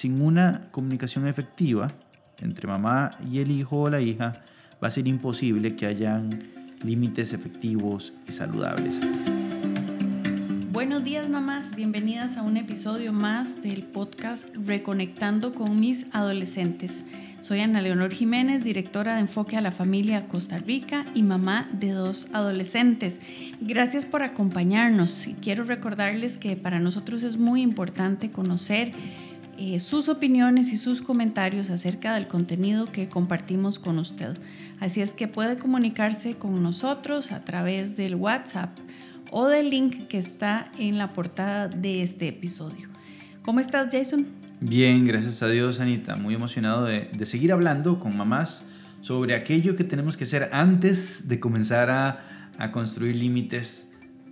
sin una comunicación efectiva entre mamá y el hijo o la hija, va a ser imposible que hayan límites efectivos y saludables. Buenos días mamás, bienvenidas a un episodio más del podcast Reconectando con mis adolescentes. Soy Ana Leonor Jiménez, directora de Enfoque a la Familia Costa Rica y mamá de dos adolescentes. Gracias por acompañarnos. Quiero recordarles que para nosotros es muy importante conocer eh, sus opiniones y sus comentarios acerca del contenido que compartimos con usted. Así es que puede comunicarse con nosotros a través del WhatsApp o del link que está en la portada de este episodio. ¿Cómo estás, Jason? Bien, gracias a Dios, Anita. Muy emocionado de, seguir hablando con mamás sobre aquello que tenemos que hacer antes de comenzar a, a construir límites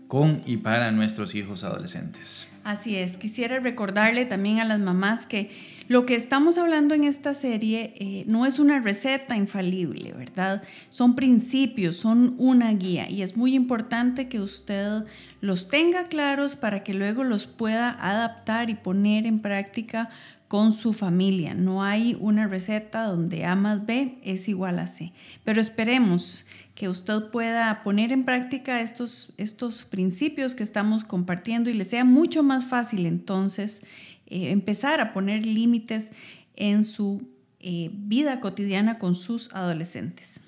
con y para nuestros hijos adolescentes. Así es, quisiera recordarle también a las mamás que lo que estamos hablando en esta serie eh, no es una receta infalible, ¿verdad? Son principios, son una guía y es muy importante que usted los tenga claros para que luego los pueda adaptar y poner en práctica con su familia. No hay una receta donde A más B es igual a C. Pero esperemos que usted pueda poner en práctica estos, estos principios que estamos compartiendo y le sea mucho más fácil entonces eh, empezar a poner límites en su eh, vida cotidiana con sus adolescentes.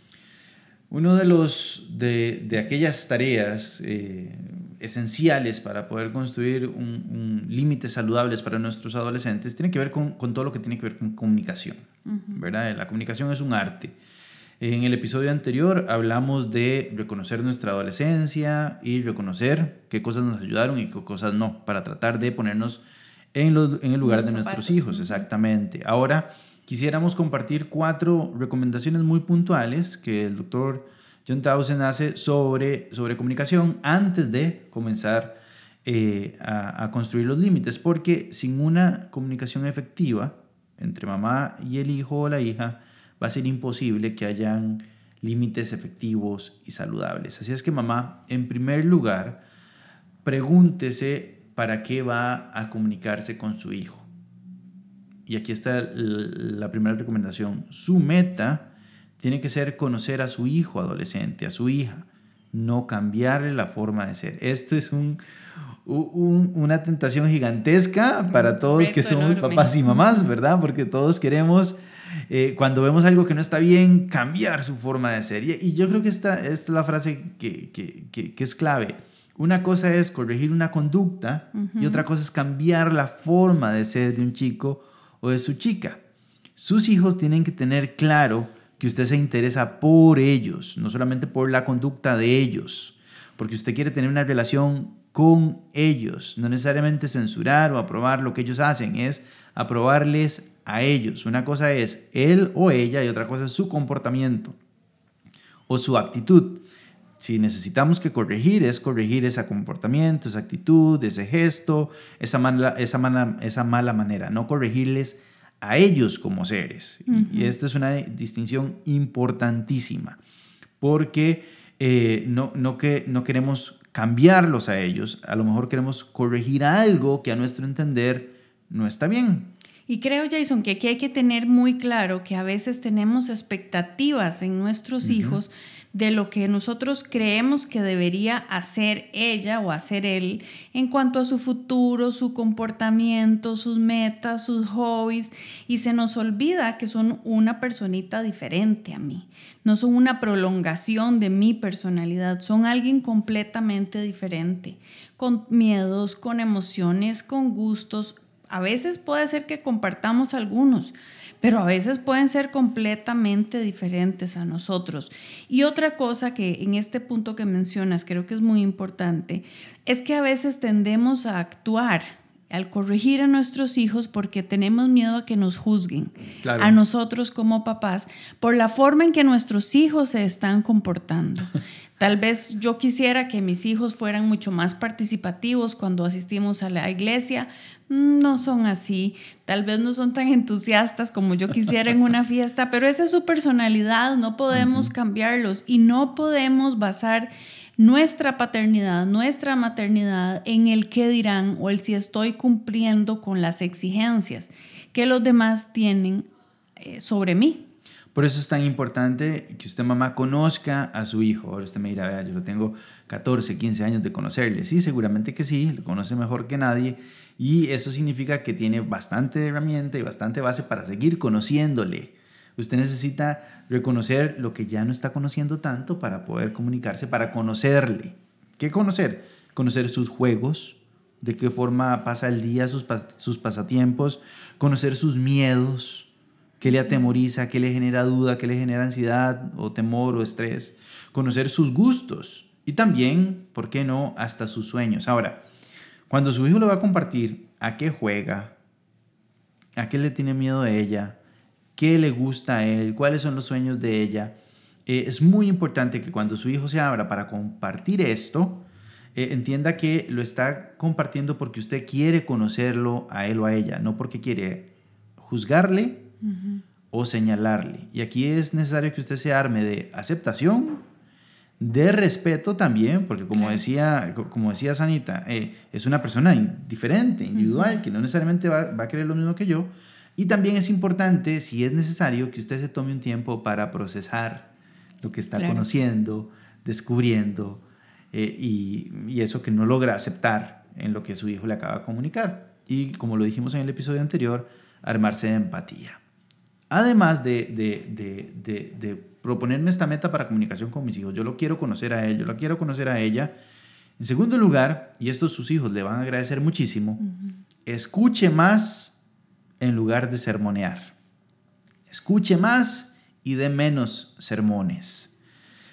Uno de los de, aquellas tareas eh, esenciales para poder construir un, límites saludables para nuestros adolescentes tiene que ver con, todo lo que tiene que ver con comunicación. ¿verdad? La comunicación es un arte. En el episodio anterior hablamos de reconocer nuestra adolescencia y reconocer qué cosas nos ayudaron y qué cosas no, para tratar de ponernos en, el lugar de nuestros hijos, exactamente. Ahora, quisiéramos compartir cuatro recomendaciones muy puntuales que el doctor John Townsend hace sobre, sobre comunicación antes de comenzar eh, a, a, construir los límites, porque sin una comunicación efectiva entre mamá y el hijo o la hija, va a ser imposible que hayan límites efectivos y saludables. Así es que mamá, en primer lugar, pregúntese para qué va a comunicarse con su hijo. Y aquí está la primera recomendación. Su meta tiene que ser conocer a su hijo adolescente, a su hija, no cambiarle la forma de ser. Esto es un, una tentación gigantesca para todos que somos papás y mamás, ¿verdad? Porque todos queremos, eh, cuando vemos algo que no está bien, cambiar su forma de ser. Y, yo creo que esta, es la frase que, que, que es clave una cosa es corregir una conducta y otra cosa es cambiar la forma de ser de un chico o de su chica. Sus hijos tienen que tener claro que usted se interesa por ellos, no solamente por la conducta de ellos, porque usted quiere tener una relación con ellos, no necesariamente censurar o aprobar lo que ellos hacen, es aprobarles a ellos. Una cosa es él o ella y otra cosa es su comportamiento o su actitud. Si necesitamos que corregir, es corregir ese comportamiento, esa actitud, ese gesto, esa mala, manera, no corregirles a ellos como seres. Y esta es una distinción importantísima, porque eh, no, no, que, no queremos cambiarlos a ellos, a lo mejor queremos corregir algo que a nuestro entender no está bien. Y creo, Jason, que aquí hay que tener muy claro que a veces tenemos expectativas en nuestros hijos de lo que nosotros creemos que debería hacer ella o hacer él en cuanto a su futuro, su comportamiento, sus metas, sus hobbies, y se nos olvida que son una personita diferente a mí, no son una prolongación de mi personalidad, son alguien completamente diferente, con miedos, con emociones, con gustos. A veces puede ser que compartamos algunos, pero a veces pueden ser completamente diferentes a nosotros. Y otra cosa que en este punto que mencionas creo que es muy importante, es que a veces tendemos a actuar al corregir a nuestros hijos porque tenemos miedo a que nos juzguen a nosotros como papás por la forma en que nuestros hijos se están comportando. Tal vez yo quisiera que mis hijos fueran mucho más participativos cuando asistimos a la iglesia. Mm, no son así. Tal vez no son tan entusiastas como yo quisiera en una fiesta, pero esa es su personalidad. No podemos cambiarlos y no podemos basar nuestra paternidad, nuestra maternidad en el qué dirán o el si estoy cumpliendo con las exigencias que los demás tienen eh, sobre mí. Por eso es tan importante que usted, mamá, conozca a su hijo. Ahora usted me dirá, vea, yo lo tengo 14, 15 años de conocerle. Sí, seguramente que sí, lo conoce mejor que nadie. Y eso significa que tiene bastante herramienta y bastante base para seguir conociéndole. Usted necesita reconocer lo que ya no está conociendo tanto para poder comunicarse, para conocerle. ¿Qué conocer? Conocer sus juegos, de qué forma pasa el día, sus, sus pasatiempos, conocer sus miedos, qué le atemoriza, qué le genera duda, qué le genera ansiedad o temor o estrés, conocer sus gustos y también, ¿por qué no?, hasta sus sueños. Ahora, cuando su hijo le va a compartir a qué juega, a qué le tiene miedo de ella, qué le gusta a él, cuáles son los sueños de ella, eh, es muy importante que cuando su hijo se abra para compartir esto, eh, entienda que lo está compartiendo porque usted quiere conocerlo a él o a ella, no porque quiere juzgarle o señalarle. Y aquí es necesario que usted se arme de aceptación, de respeto también, porque como, decía, como decía Sanita, eh, es una persona diferente, individual, que no necesariamente va, va, a querer lo mismo que yo, y también es importante, si es necesario, que usted se tome un tiempo para procesar lo que está conociendo, descubriendo, eh, y, y, eso que no logra aceptar en lo que su hijo le acaba de comunicar. Y como lo dijimos en el episodio anterior, armarse de empatía. Además de, de, de, de, proponerme esta meta para comunicación con mis hijos, yo lo quiero conocer a él, yo lo quiero conocer a ella. En segundo lugar, y esto sus hijos le van a agradecer muchísimo, escuche más en lugar de sermonear. Escuche más y de menos sermones.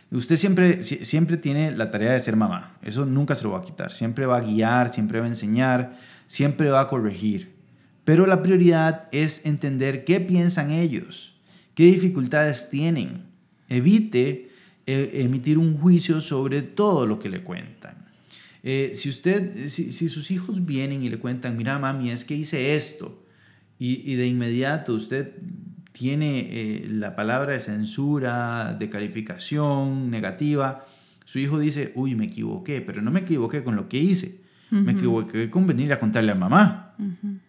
Usted siempre, siempre tiene la tarea de ser mamá. Eso nunca se lo va a quitar. Siempre va a guiar, siempre va a enseñar, siempre va a corregir. Pero la prioridad es entender qué piensan ellos, qué dificultades tienen. Evite eh, emitir un juicio sobre todo lo que le cuentan. Eh, si usted, si, sus hijos vienen y le cuentan, mira mami, es que hice esto, y, de inmediato usted tiene eh, la palabra de censura, de calificación negativa, su hijo dice, uy, me equivoqué, pero no me equivoqué con lo que hice, me equivoqué con venir a contarle a mamá,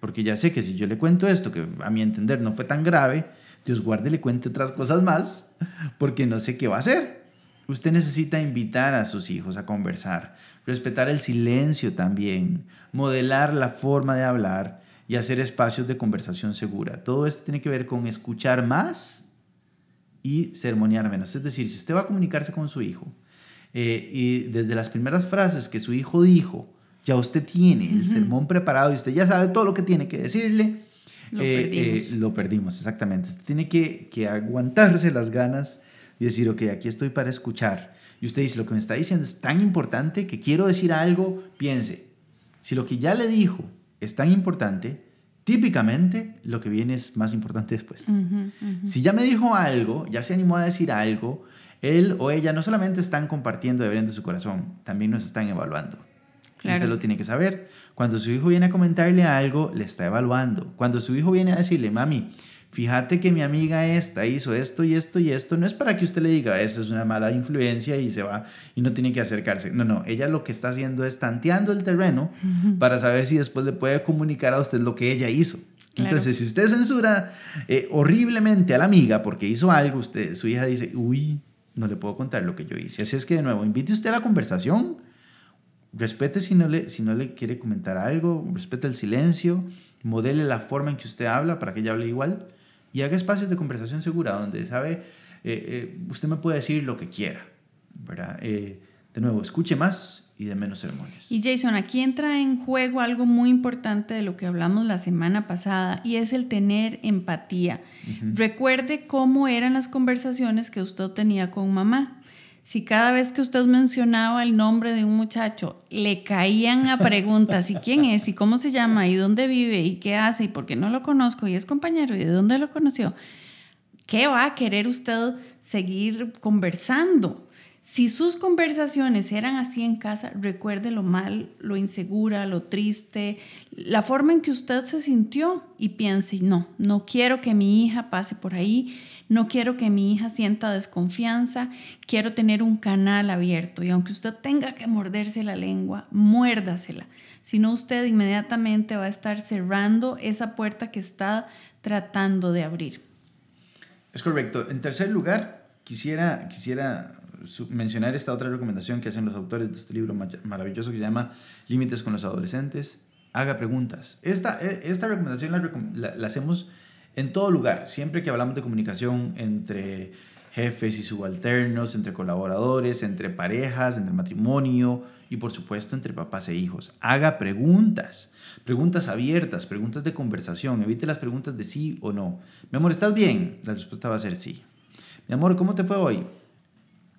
porque ya sé que si yo le cuento esto, que a mi entender no fue tan grave, Dios guarde le cuente otras cosas más, porque no sé qué va a hacer. Usted necesita invitar a sus hijos a conversar, respetar el silencio también, modelar la forma de hablar y hacer espacios de conversación segura. Todo esto tiene que ver con escuchar más y sermonear menos. Es decir, si usted va a comunicarse con su hijo eh, y desde las primeras frases que su hijo dijo, ya usted tiene el sermón preparado y usted ya sabe todo lo que tiene que decirle, lo, eh, perdimos. Eh, lo perdimos. exactamente. Usted tiene que, que aguantarse las ganas y decir, ok, aquí estoy para escuchar. Y usted dice, lo que me está diciendo es tan importante que quiero decir algo, piense, si lo que ya le dijo es tan importante, típicamente lo que viene es más importante después. Si ya me dijo algo, ya se animó a decir algo, él o ella no solamente están compartiendo de de su corazón, también nos están evaluando. Usted lo tiene que saber. Cuando su hijo viene a comentarle algo, le está evaluando. Cuando su hijo viene a decirle, mami, fíjate que mi amiga esta hizo esto y esto y esto, no es para que usted le diga, esa es una mala influencia y se va y no tiene que acercarse. No, no, ella lo que está haciendo es tanteando el terreno para saber si después le puede comunicar a usted lo que ella hizo. Entonces, si usted censura eh, horriblemente a la amiga porque hizo algo, usted, su hija dice, uy, no le puedo contar lo que yo hice. Así es que, de nuevo, invite usted a la conversación, respete si no le, si no le quiere comentar algo, respete el silencio, modele la forma en que usted habla para que ella hable igual y haga espacios de conversación segura donde sabe, eh, eh, usted me puede decir lo que quiera, ¿verdad? Eh, de nuevo, escuche más y de menos sermones. Y Jason, aquí entra en juego algo muy importante de lo que hablamos la semana pasada y es el tener empatía. Recuerde cómo eran las conversaciones que usted tenía con mamá si cada vez que usted mencionaba el nombre de un muchacho le caían a preguntas, ¿y quién es? ¿Y cómo se llama? ¿Y dónde vive? ¿Y qué hace? ¿Y por qué no lo conozco? ¿Y es compañero? ¿Y de dónde lo conoció? ¿Qué va a querer usted seguir conversando? Si sus conversaciones eran así en casa, recuerde lo mal, lo insegura, lo triste, la forma en que usted se sintió y piense, no, no quiero que mi hija pase por ahí, no quiero que mi hija sienta desconfianza, quiero tener un canal abierto y aunque usted tenga que morderse la lengua, muérdasela. Si no, usted inmediatamente va a estar cerrando esa puerta que está tratando de abrir. Es correcto. En tercer lugar, quisiera, quisiera mencionar esta otra recomendación que hacen los autores de este libro maravilloso que se llama Límites con los adolescentes. Haga preguntas. Esta, e, esta recomendación la, hacemos en todo lugar, siempre que hablamos de comunicación entre jefes y subalternos, entre colaboradores, entre parejas, entre matrimonio y por supuesto entre papás e hijos. Haga preguntas, preguntas abiertas, preguntas de conversación, evite las preguntas de sí o no. Mi amor, ¿estás bien? La respuesta va a ser sí. Mi amor, ¿cómo te fue hoy?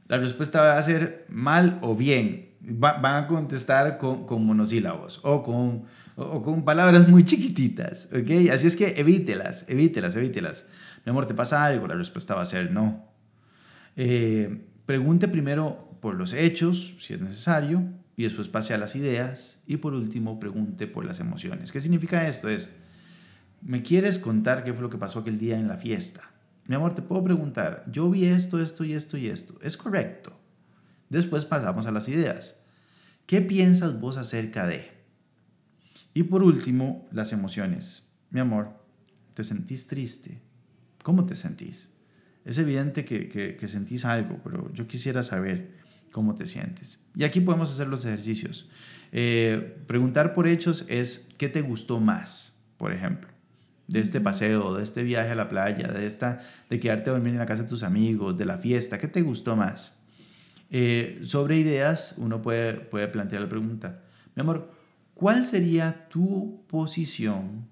La respuesta va a ser mal o bien. van a contestar con, con monosílabos o con, o, con palabras muy chiquititas, ¿ok? Así es que evítelas, evítelas, evítelas. Mi amor, ¿te pasa algo? La respuesta va a ser no. Eh, pregunte primero por los hechos, si es necesario, y después pase a las ideas, y por último pregunte por las emociones. ¿Qué significa esto? Es, ¿me quieres contar qué fue lo que pasó aquel día en la fiesta? Mi amor, te puedo preguntar, yo vi esto, esto y esto y esto. ¿Es correcto? Después pasamos a las ideas. ¿Qué piensas vos acerca de? Y por último, las emociones. Mi amor, ¿te sentís triste? ¿Cómo te sentís? Es evidente que, sentís algo, pero yo quisiera saber cómo te sientes. Y aquí podemos hacer los ejercicios. Eh, preguntar por hechos es, ¿qué te gustó más? Por ejemplo de este paseo, de este viaje a la playa, de, esta, de quedarte a dormir en la casa de tus amigos, de la fiesta, ¿qué te gustó más? Eh, sobre ideas, uno puede, puede plantear la pregunta, mi amor, ¿cuál sería tu posición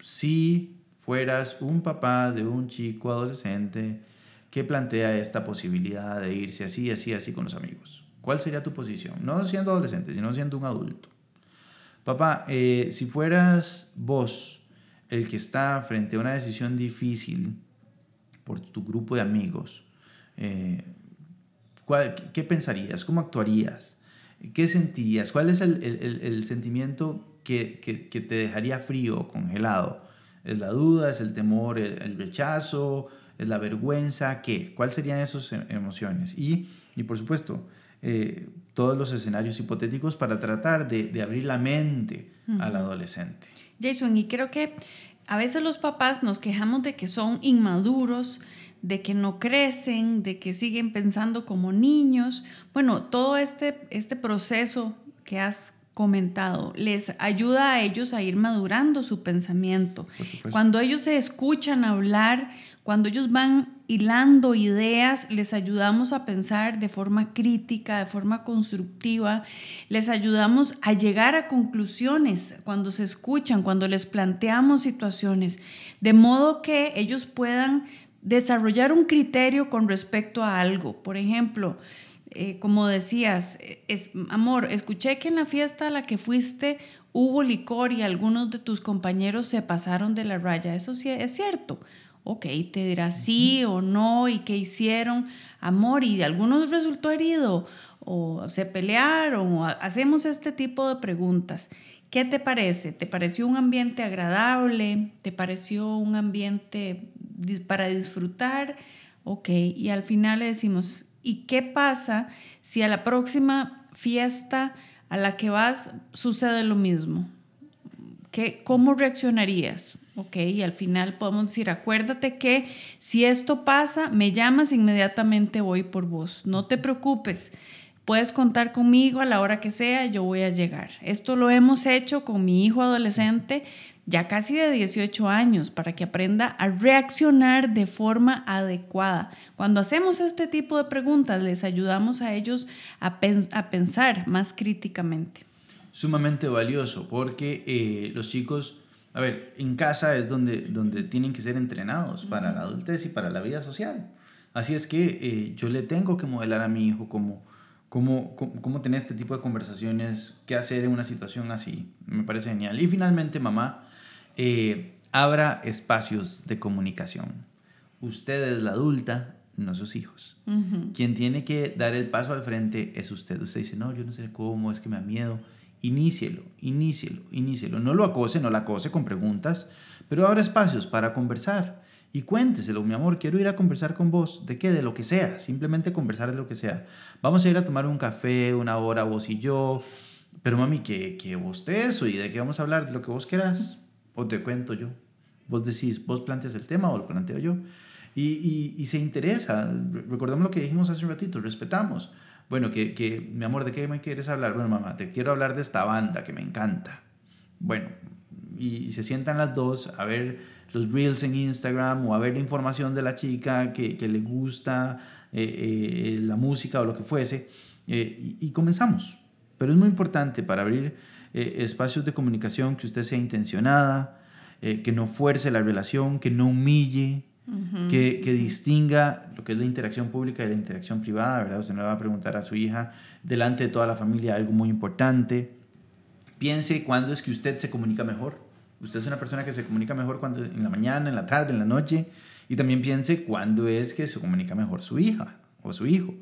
si fueras un papá de un chico adolescente que plantea esta posibilidad de irse así, así, así con los amigos? ¿Cuál sería tu posición? No siendo adolescente, sino siendo un adulto. Papá, eh, si fueras vos, el que está frente a una decisión difícil por tu grupo de amigos, eh, ¿qué pensarías? ¿Cómo actuarías? ¿Qué sentirías? ¿Cuál es el, sentimiento que, te dejaría frío congelado? ¿Es la duda? ¿Es el temor? ¿El, rechazo? ¿Es la vergüenza? ¿Qué? ¿Cuáles serían esas em, emociones? Y, por supuesto, eh, todos los escenarios hipotéticos para tratar de, abrir la mente al adolescente. Jason, y creo que a veces los papás nos quejamos de que son inmaduros, de que no crecen, de que siguen pensando como niños. Bueno, todo este, este proceso que has comentado les ayuda a ellos a ir madurando su pensamiento. Cuando ellos se escuchan hablar, cuando ellos van hilando ideas, les ayudamos a pensar de forma crítica, de forma constructiva, les ayudamos a llegar a conclusiones cuando se escuchan, cuando les planteamos situaciones, de modo que ellos puedan desarrollar un criterio con respecto a algo. Por ejemplo, eh, como decías, es, amor, escuché que en la fiesta a la que fuiste hubo licor y algunos de tus compañeros se pasaron de la raya. Eso sí es cierto ok, te dirá sí o no y qué hicieron, amor, y de algunos resultó herido o se pelearon o hacemos este tipo de preguntas. ¿Qué te parece? ¿Te pareció un ambiente agradable? ¿Te pareció un ambiente para disfrutar? Ok, y al final le decimos, ¿y qué pasa si a la próxima fiesta a la que vas sucede lo mismo? ¿Qué, ¿Cómo reaccionarías? Ok, y al final podemos decir, acuérdate que si esto pasa, me llamas, inmediatamente voy por vos. No te preocupes, puedes contar conmigo a la hora que sea, yo voy a llegar. Esto lo hemos hecho con mi hijo adolescente ya casi de 18 años para que aprenda a reaccionar de forma adecuada. Cuando hacemos este tipo de preguntas, les ayudamos a ellos a pensar más críticamente. Sumamente valioso porque eh, los chicos a ver, en casa es donde, donde tienen que ser entrenados para la adultez y para la vida social. Así es que eh, yo le tengo que modelar a mi hijo cómo, cómo, cómo, tener este tipo de conversaciones, qué hacer en una situación así. Me parece genial. Y finalmente, mamá, eh, abra espacios de comunicación. Usted es la adulta, no sus hijos. Quien tiene que dar el paso al frente es usted. Usted dice, no, yo no sé cómo, es que me da miedo. Inícielo, inícielo, inícielo. No lo acose, no la acose con preguntas, pero abra espacios para conversar. Y cuénteselo, mi amor, quiero ir a conversar con vos. ¿De qué? De lo que sea. Simplemente conversar de lo que sea. Vamos a ir a tomar un café, una hora, vos y yo. Pero mami, que, que vos te eso y de qué vamos a hablar, de lo que vos quieras. O te cuento yo. Vos decís, vos planteas el tema o lo planteo yo. Y, y, se interesa. Recordemos lo que dijimos hace un ratito, respetamos. Bueno, que, que, mi amor, ¿de qué me quieres hablar? Bueno, mamá, te quiero hablar de esta banda que me encanta. Bueno, y, se sientan las dos a ver los reels en Instagram o a ver la información de la chica que, le gusta eh, eh, la música o lo que fuese. Eh, y, comenzamos. Pero es muy importante para abrir espacios de comunicación que usted sea intencionada, que no fuerce la relación, que no humille, que, distinga lo que es la interacción pública de la interacción privada, ¿verdad? Usted no le va a preguntar a su hija delante de toda la familia algo muy importante. Piense cuándo es que usted se comunica mejor. Usted es una persona que se comunica mejor cuando en la mañana, en la tarde, en la noche. Y también piense cuándo es que se comunica mejor su hija o su hijo.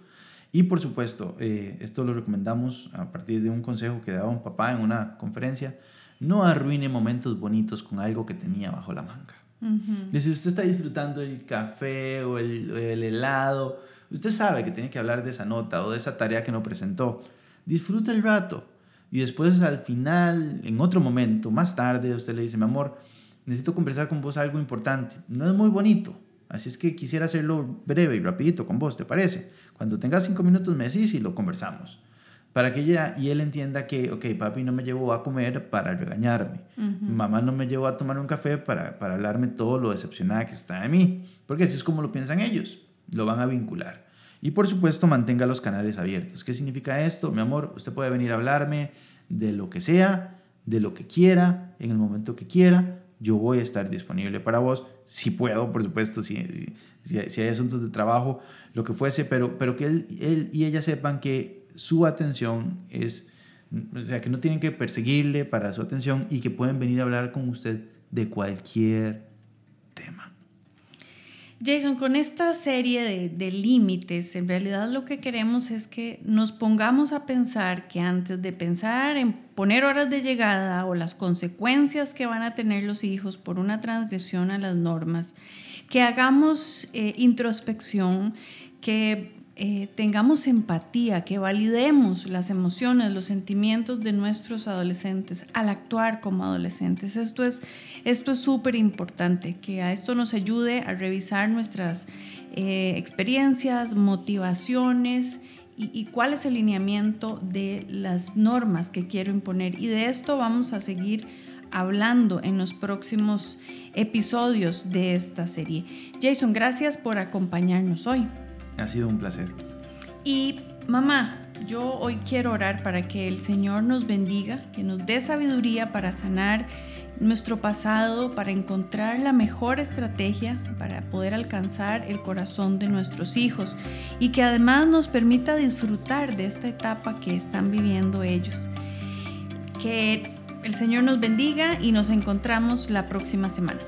Y por supuesto, eh, esto lo recomendamos a partir de un consejo que daba un papá en una conferencia. No arruine momentos bonitos con algo que tenía bajo la manga. Si usted está disfrutando el café o el, el, helado, usted sabe que tiene que hablar de esa nota o de esa tarea que no presentó. Disfruta el rato y después al final, en otro momento, más tarde, usted le dice, mi amor, necesito conversar con vos algo importante. No es muy bonito, así es que quisiera hacerlo breve y rapidito con vos, ¿te parece? Cuando tengas cinco minutos me decís y lo conversamos para que ella y él entienda que, ok, papi no me llevó a comer para regañarme, mamá no me llevó a tomar un café para, para hablarme todo lo decepcionada que está de mí, porque así es como lo piensan ellos, lo van a vincular. Y por supuesto, mantenga los canales abiertos. ¿Qué significa esto? Mi amor, usted puede venir a hablarme de lo que sea, de lo que quiera, en el momento que quiera. Yo voy a estar disponible para vos, si puedo, por supuesto, si, si, si hay asuntos de trabajo, lo que fuese, pero, pero que él, él y ella sepan que su atención es, o sea, que no tienen que perseguirle para su atención y que pueden venir a hablar con usted de cualquier tema. Jason, con esta serie de, límites, en realidad lo que queremos es que nos pongamos a pensar que antes de pensar en poner horas de llegada o las consecuencias que van a tener los hijos por una transgresión a las normas, que hagamos eh, introspección, que eh, tengamos empatía, que validemos las emociones, los sentimientos de nuestros adolescentes al actuar como adolescentes. Esto es esto es súper importante, que a esto nos ayude a revisar nuestras eh, experiencias, motivaciones y, y cuál es el lineamiento de las normas que quiero imponer. Y de esto vamos a seguir hablando en los próximos episodios de esta serie. Jason, gracias por acompañarnos hoy. Ha sido un placer. Y mamá, yo hoy quiero orar para que el Señor nos bendiga, que nos dé sabiduría para sanar nuestro pasado, para encontrar la mejor estrategia para poder alcanzar el corazón de nuestros hijos y que además nos permita disfrutar de esta etapa que están viviendo ellos. Que el Señor nos bendiga y nos encontramos la próxima semana.